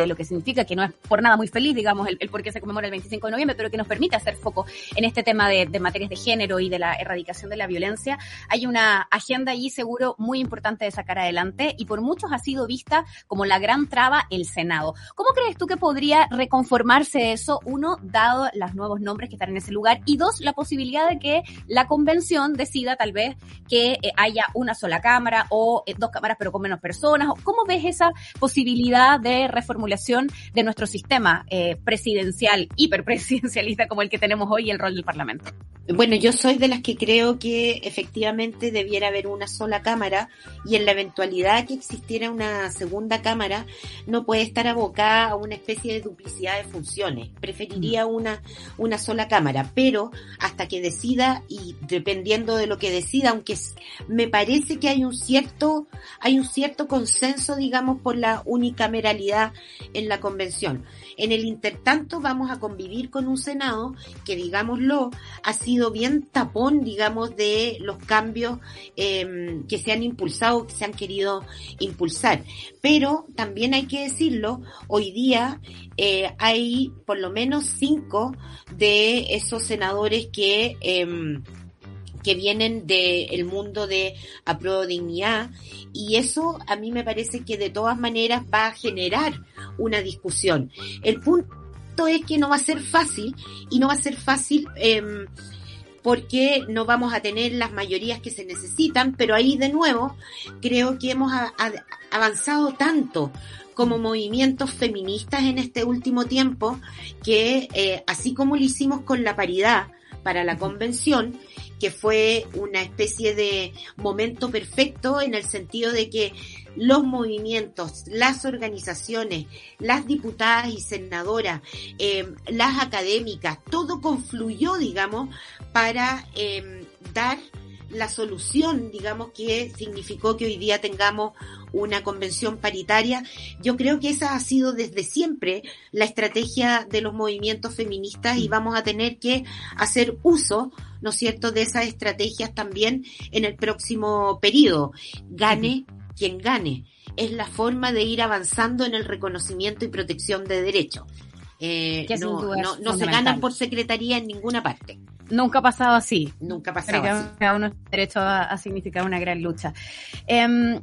de lo que significa, que no es por nada muy feliz, digamos, el, por qué se conmemora el 25 de noviembre, pero que nos permite hacer foco en este tema de, de, materias de género y de la erradicación de la violencia. Hay una agenda allí seguro muy importante de sacar adelante y por muchos ha sido vista como la gran traba el Senado. ¿Cómo crees tú que podría reconformarse eso? Uno, dado los nuevos nombres que están en ese lugar y dos, la posibilidad de que la convención decida tal vez que eh, haya una sola cámara o eh, dos cámaras pero con menos personas. ¿Cómo ves esa posibilidad de de nuestro sistema eh, presidencial, *laughs* hiperpresidencialista como el que tenemos hoy y el rol del Parlamento. Bueno, yo soy de las que creo que efectivamente debiera haber una sola cámara y en la eventualidad que existiera una segunda cámara no puede estar abocada a una especie de duplicidad de funciones. Preferiría mm. una, una sola cámara, pero hasta que decida y dependiendo de lo que decida, aunque me parece que hay un cierto, hay un cierto consenso, digamos, por la unicameralidad en la convención. En el intertanto vamos a convivir con un Senado que, digámoslo, ha sido bien tapón, digamos, de los cambios em, que se han impulsado, que se han querido impulsar. Pero también hay que decirlo, hoy día eh, hay por lo menos cinco de esos senadores que... Eh, que vienen del mundo de apruebo dignidad y eso a mí me parece que de todas maneras va a generar una discusión. El punto es que no va a ser fácil y no va a ser fácil eh, porque no vamos a tener las mayorías que se necesitan, pero ahí de nuevo creo que hemos avanzado tanto como movimientos feministas en este último tiempo que eh, así como lo hicimos con la paridad para la convención, que fue una especie de momento perfecto en el sentido de que los movimientos, las organizaciones, las diputadas y senadoras, eh, las académicas, todo confluyó, digamos, para eh, dar la solución, digamos, que significó que hoy día tengamos una convención paritaria. Yo creo que esa ha sido desde siempre la estrategia de los movimientos feministas y vamos a tener que hacer uso, ¿no es cierto?, de esas estrategias también en el próximo periodo. Gane quien gane. Es la forma de ir avanzando en el reconocimiento y protección de derechos. Eh, no, no, se ganan por secretaría en ninguna parte. Nunca ha pasado así. Nunca ha pasado así. Cada uno derecho a, significar una gran lucha. Eh,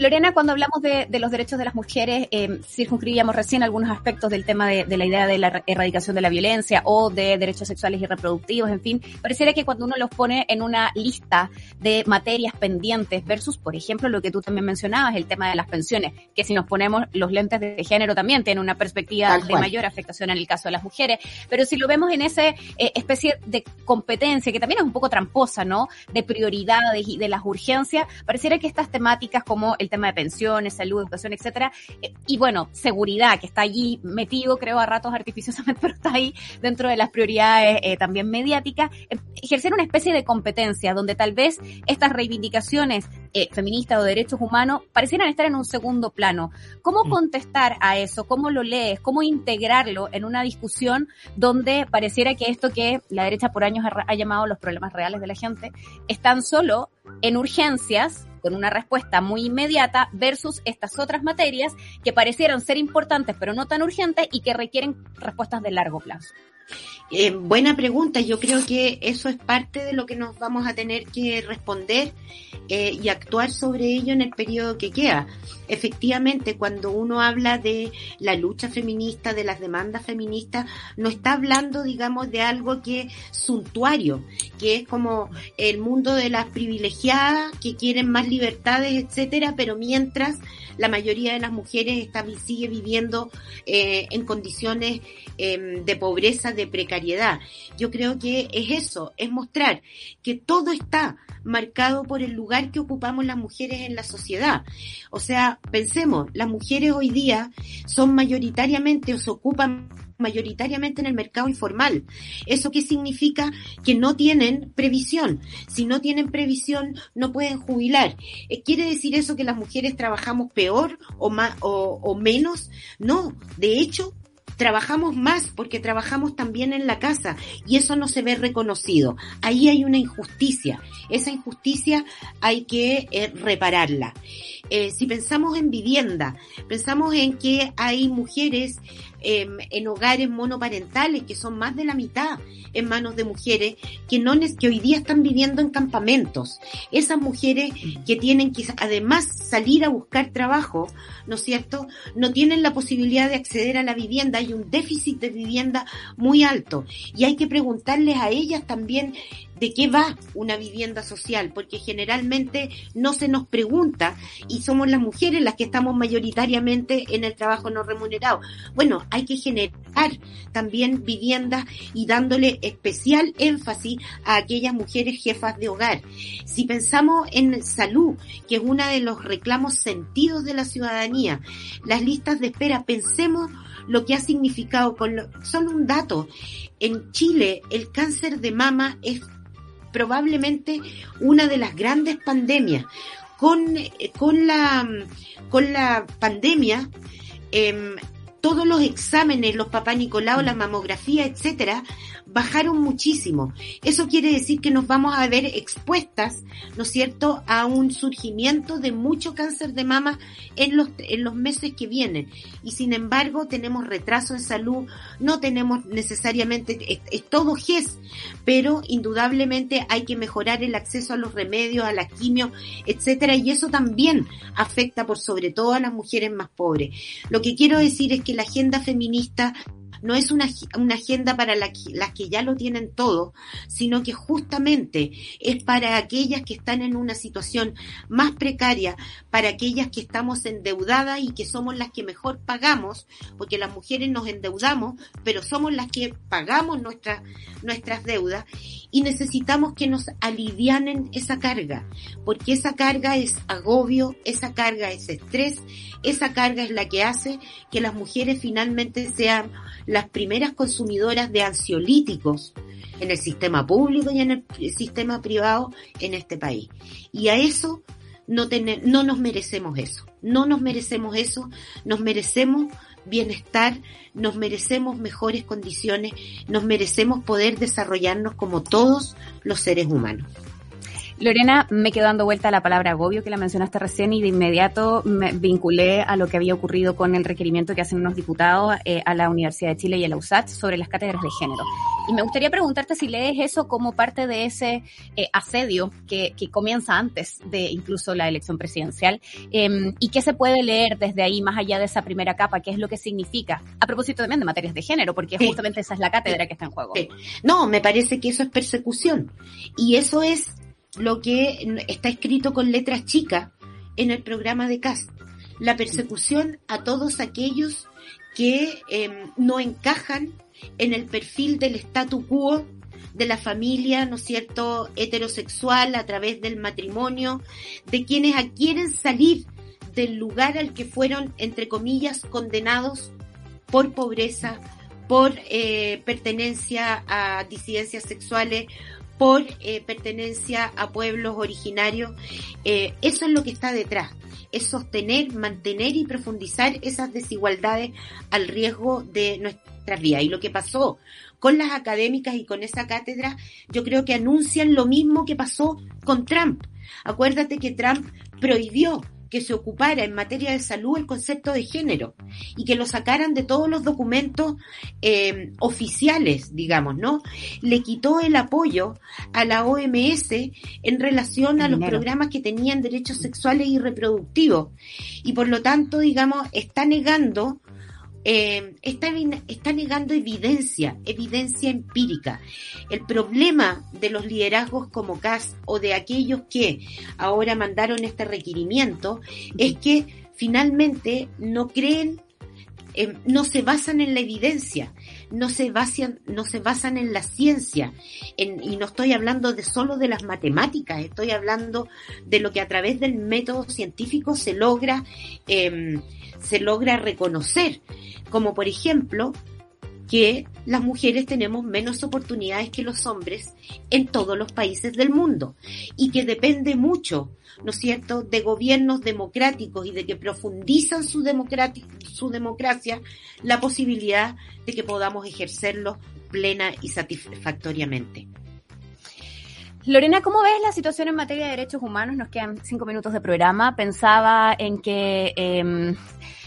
Lorena, cuando hablamos de, los derechos de las mujeres, eh, circunscribíamos recién algunos aspectos del tema de, la idea de la erradicación de la violencia o de derechos sexuales y reproductivos, en fin. Pareciera que cuando uno los pone en una lista de materias pendientes versus, por ejemplo, lo que tú también mencionabas, el tema de las pensiones, que si nos ponemos los lentes de género también tiene una perspectiva de mayor afectación en el caso de las mujeres. Pero si lo vemos en esa eh, especie de competencia, que también es un poco tramposa, ¿no? De prioridades y de las urgencias, pareciera que estas temáticas como el tema de pensiones, salud, educación, etcétera. Eh, y bueno, seguridad, que está allí metido, creo, a ratos artificiosamente, *laughs* pero está ahí dentro de las prioridades eh, también mediáticas. Eh, ejercer una especie de competencia donde tal vez estas reivindicaciones feministas o derechos humanos parecieran estar en un segundo plano. ¿Cómo mm. contestar a eso? ¿Cómo lo lees? ¿Cómo integrarlo en una discusión donde pareciera que esto que la derecha por años ha, ha llamado los problemas reales de la gente están solo en urgencias con una respuesta muy inmediata versus estas otras materias que parecieron ser importantes pero no tan urgentes y que requieren respuestas de largo plazo. Eh, buena pregunta, yo creo que eso es parte de lo que nos vamos a tener que responder eh, y actuar sobre ello en el periodo que queda. Efectivamente, cuando uno habla de la lucha feminista, de las demandas feministas, no está hablando, digamos, de algo que es suntuario, que es como el mundo de las privilegiadas que quieren más libertades, etcétera, pero mientras la mayoría de las mujeres está, sigue viviendo eh, en condiciones em, de pobreza, de precariedad. Yo creo que es eso, es mostrar que todo está marcado por el lugar que ocupamos las mujeres en la sociedad. O sea, pensemos, las mujeres hoy día son mayoritariamente o se ocupan mayoritariamente en el mercado informal. ¿Eso qué significa? Que no tienen previsión. Si no tienen previsión, no pueden jubilar. Eh, ¿Quiere decir eso que las mujeres trabajamos peor o, más, o, o menos? No, de hecho, trabajamos más porque trabajamos también en la casa y eso no se ve reconocido. Ahí hay una injusticia. Esa injusticia hay que eh, repararla. Eh, si pensamos en vivienda, pensamos en que hay mujeres em, en hogares monoparentales, que son más de la mitad en manos de mujeres, que, no, que hoy día están viviendo en campamentos. Esas mujeres que tienen que además salir a buscar trabajo, ¿no es cierto? No tienen la posibilidad de acceder a la vivienda, hay un déficit de vivienda muy alto y hay que preguntarles a ellas también de qué va una vivienda social, porque generalmente no se nos pregunta y somos las mujeres las que estamos mayoritariamente en el trabajo no remunerado. Bueno, hay que generar también viviendas y dándole especial énfasis a aquellas mujeres jefas de hogar. Si pensamos en salud, que es uno de los reclamos sentidos de la ciudadanía, las listas de espera, pensemos lo que ha significado con solo un dato. En Chile el cáncer de mama es probablemente una de las grandes pandemias. Con, con, la, con la pandemia, eh, todos los exámenes, los papá Nicolau, la mamografía, etcétera, bajaron muchísimo. Eso quiere decir que nos vamos a ver expuestas, ¿no es cierto?, a un surgimiento de mucho cáncer de mama en los, en los meses que vienen. Y sin embargo, tenemos retraso en salud, no tenemos necesariamente, es, todo GES, pero indudablemente hay que mejorar el acceso a los remedios, a la quimio, etcétera, y eso también afecta por sobre todo a las mujeres más pobres. Lo que quiero decir es que la agenda feminista no es una, una agenda para las que ya lo tienen todo, sino que justamente es para aquellas que están en una situación más precaria, para aquellas que estamos endeudadas y que somos las que mejor pagamos, porque las mujeres nos endeudamos, pero somos las que pagamos nuestras nuestras deudas y necesitamos que nos alivianen esa carga, porque esa carga es agobio, esa carga es estrés, esa carga es la que hace que las mujeres finalmente sean las primeras consumidoras de ansiolíticos en el sistema público y en el sistema privado en este país. Y a eso no, tener, no nos merecemos eso, no nos merecemos eso, nos merecemos bienestar, nos merecemos mejores condiciones, nos merecemos poder desarrollarnos como todos los seres humanos. Lorena, me quedo dando vuelta a la palabra agobio que la mencionaste recién y de inmediato me vinculé a lo que había ocurrido con el requerimiento que hacen unos diputados eh, a la Universidad de Chile y a la USAT sobre las cátedras de género. Y me gustaría preguntarte si lees eso como parte de ese eh, asedio que, que, comienza antes de incluso la elección presidencial eh, y qué se puede leer desde ahí más allá de esa primera capa, qué es lo que significa, a propósito también de materias de género, porque justamente esa es la cátedra que está en juego. No, me parece que eso es persecución y eso es lo que está escrito con letras chicas en el programa de CAST. La persecución a todos aquellos que em, no encajan en el perfil del statu quo de la familia, ¿no es cierto?, heterosexual a través del matrimonio, de quienes quieren salir del lugar al que fueron, entre comillas, condenados por pobreza, por eh, pertenencia a disidencias sexuales, por eh, pertenencia a pueblos originarios. Eh, eso es lo que está detrás, es sostener, mantener y profundizar esas desigualdades al riesgo de nuestras vidas. Y lo que pasó con las académicas y con esa cátedra, yo creo que anuncian lo mismo que pasó con Trump. Acuérdate que Trump prohibió que se ocupara en materia de salud el concepto de género y que lo sacaran de todos los documentos eh, oficiales, digamos, ¿no? Le quitó el apoyo a la OMS en relación a los programas que tenían derechos sexuales y reproductivos y por lo tanto, digamos, está negando eh, está, está negando evidencia, evidencia empírica. El problema de los liderazgos como CAS o de aquellos que ahora mandaron este requerimiento es que finalmente no creen, eh, no se basan en la evidencia, no se basan, no se basan en la ciencia, y no estoy hablando de solo de las matemáticas, estoy hablando de lo que a través del método científico se logra, eh, se logra reconocer. Como por ejemplo que las mujeres tenemos menos oportunidades que los hombres en todos los países del mundo y que depende mucho, ¿no es cierto?, de gobiernos democráticos y de que profundizan su, democracia la posibilidad de que podamos ejercerlo plena y satisfactoriamente. Lorena, ¿cómo ves la situación en materia de derechos humanos? Nos quedan cinco minutos de programa. Pensaba en que eh,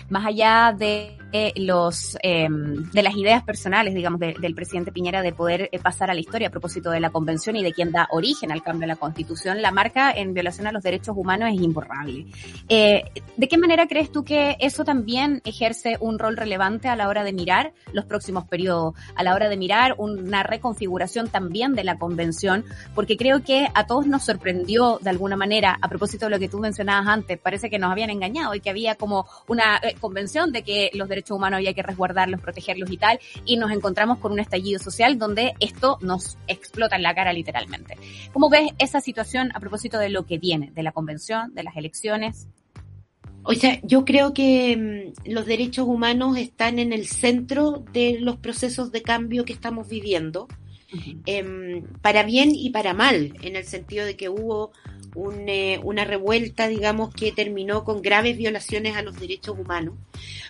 más allá de los em, de las ideas personales, digamos, del presidente Piñera de poder eh, pasar a la historia a propósito de la convención y de quien da origen al cambio de la constitución, la marca en violación a los derechos humanos es imborrable. Eh, ¿De qué manera crees tú que eso también ejerce un rol relevante a la hora de mirar los próximos periodos, a la hora de mirar una reconfiguración también de la convención? Porque creo que a todos nos sorprendió de alguna manera, a propósito de lo que tú mencionabas antes, parece que nos habían engañado y que había como una eh, convención de que los derechos humanos había que resguardarlos, protegerlos y tal, y nos encontramos con un estallido social donde esto nos explota en la cara literalmente. ¿Cómo ves esa situación a propósito de lo que viene, de la convención, de las elecciones? O sea, yo creo que mm, los derechos humanos están en el centro de los procesos de cambio que estamos viviendo, em, para bien y para mal, en el sentido de que hubo eh, una revuelta, digamos, que terminó con graves violaciones a los derechos humanos,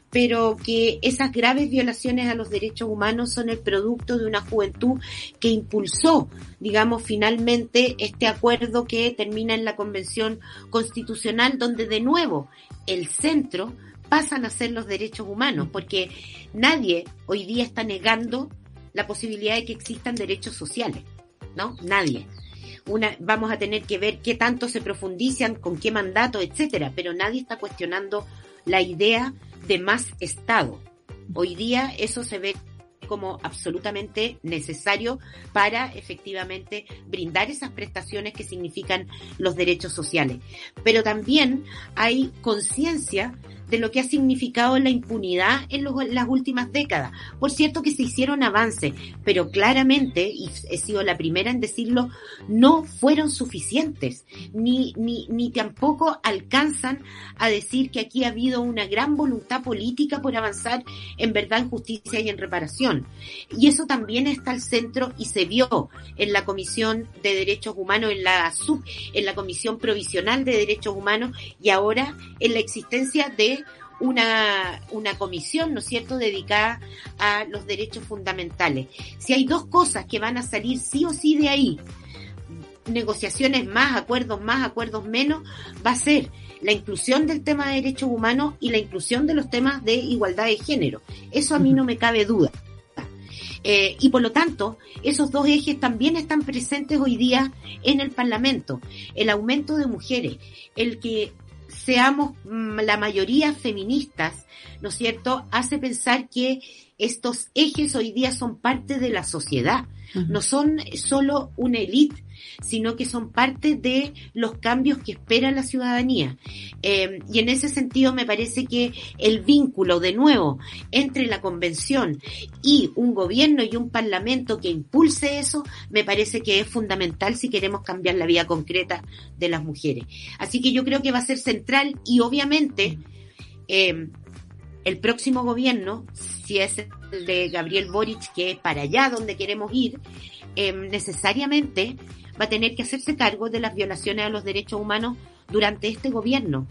pero que esas graves violaciones a los derechos humanos son el producto de una juventud que impulsó, digamos, finalmente este acuerdo que termina en la Convención Constitucional, donde de nuevo el centro pasan a ser los derechos humanos, porque nadie hoy día está negando la posibilidad de que existan derechos sociales, ¿no? Nadie una, vamos a tener que ver qué tanto se profundizan, con qué mandato, etcétera, pero nadie está cuestionando la idea de más Estado. Hoy día eso se ve como absolutamente necesario para efectivamente brindar esas prestaciones que significan los derechos sociales. Pero también hay conciencia de lo que ha significado la impunidad en, las últimas décadas. Por cierto que se hicieron avances, pero claramente, y he sido la primera en decirlo, no fueron suficientes, ni, ni, ni tampoco alcanzan a decir que aquí ha habido una gran voluntad política por avanzar en verdad, en justicia y en reparación. Y eso también está al centro y se vio en la Comisión de Derechos Humanos, en la sub, en la Comisión Provisional de Derechos Humanos y ahora en la existencia de una, una comisión, ¿no es cierto?, dedicada a los derechos fundamentales. Si hay dos cosas que van a salir sí o sí de ahí, negociaciones más, acuerdos más, acuerdos menos, va a ser la inclusión del tema de derechos humanos y la inclusión de los temas de igualdad de género. Eso a mí no me cabe duda. Eh, y por lo tanto, esos dos ejes también están presentes hoy día en el Parlamento. El aumento de mujeres, el que seamos mm, la mayoría feministas, ¿no es cierto?, hace pensar que estos ejes hoy día son parte de la sociedad, no son solo una élite, sino que son parte de los cambios que espera la ciudadanía. Eh, y en ese sentido me parece que el vínculo, de nuevo, entre la convención y un gobierno y un parlamento que impulse eso, me parece que es fundamental si queremos cambiar la vida concreta de las mujeres. Así que yo creo que va a ser central y obviamente eh, el próximo gobierno, si es el de Gabriel Boric, que es para allá donde queremos ir, eh, necesariamente va a tener que hacerse cargo de las violaciones a los derechos humanos durante este gobierno,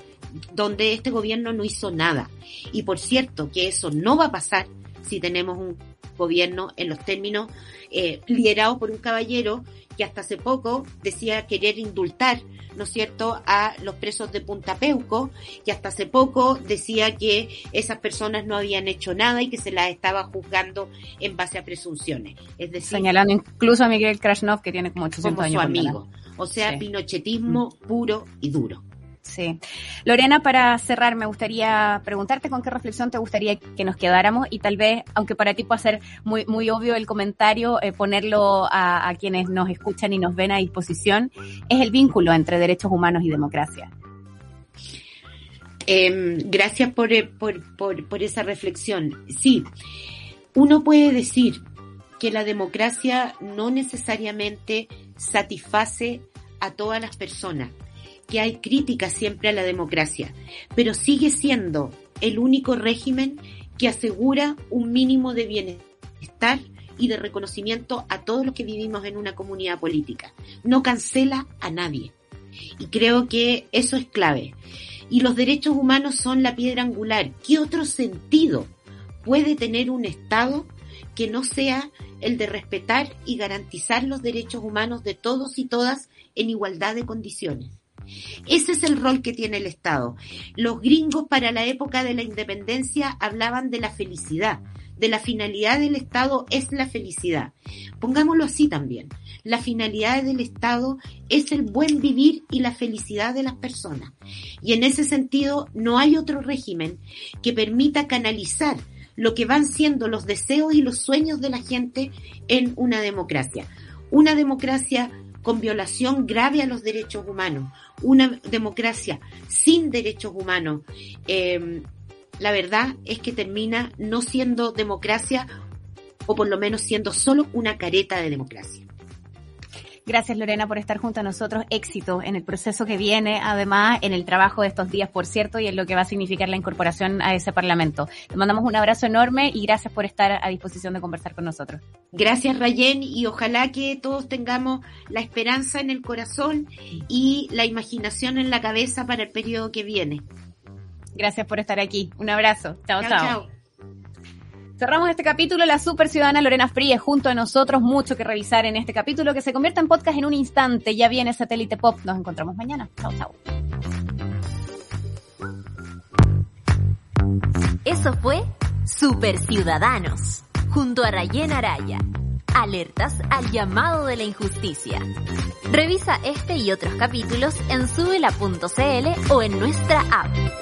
donde este gobierno no hizo nada. Y por cierto, que eso no va a pasar si tenemos un gobierno en los términos eh, liderado por un caballero que hasta hace poco decía querer indultar, ¿no es cierto?, a los presos de Punta Peuco, que hasta hace poco decía que esas personas no habían hecho nada y que se las estaba juzgando en base a presunciones. Es decir, señalando incluso a Miguel Krasnov, que tiene como 800 como años. Su amigo. O sea, pinochetismo puro y duro. Sí. Lorena, para cerrar, me gustaría preguntarte con qué reflexión te gustaría que nos quedáramos y tal vez, aunque para ti pueda ser muy, muy obvio el comentario, eh, ponerlo a, quienes nos escuchan y nos ven a disposición, es el vínculo entre derechos humanos y democracia. Em, gracias eh, por, por, por esa reflexión. Sí, uno puede decir que la democracia no necesariamente satisface a todas las personas que hay crítica siempre a la democracia, pero sigue siendo el único régimen que asegura un mínimo de bienestar y de reconocimiento a todos los que vivimos en una comunidad política. No cancela a nadie. Y creo que eso es clave. Y los derechos humanos son la piedra angular. ¿Qué otro sentido puede tener un Estado que no sea el de respetar y garantizar los derechos humanos de todos y todas en igualdad de condiciones? Ese es el rol que tiene el Estado. Los gringos para la época de la independencia hablaban de la felicidad, de la finalidad del Estado es la felicidad. Pongámoslo así también. La finalidad del Estado es el buen vivir y la felicidad de las personas. Y en ese sentido no hay otro régimen que permita canalizar lo que van siendo los deseos y los sueños de la gente en una democracia. Una democracia con violación grave a los derechos humanos, una democracia sin derechos humanos, eh, la verdad es que termina no siendo democracia o por lo menos siendo solo una careta de democracia. Gracias Lorena por estar junto a nosotros. Éxito en el proceso que viene, además en el trabajo de estos días, por cierto, y en lo que va a significar la incorporación a ese Parlamento. Te mandamos un abrazo enorme y gracias por estar a disposición de conversar con nosotros. Gracias Rayen y ojalá que todos tengamos la esperanza en el corazón y la imaginación en la cabeza para el periodo que viene. Gracias por estar aquí. Un abrazo. Chao, chao. Cerramos este capítulo. La super ciudadana Lorena Fríes junto a nosotros. Mucho que revisar en este capítulo que se convierte en podcast en un instante. Ya viene Satélite Pop. Nos encontramos mañana. Chao, chao. Eso fue Super Ciudadanos, junto a Rayen Araya. Alertas al llamado de la injusticia. Revisa este y otros capítulos en subela.cl o en nuestra app.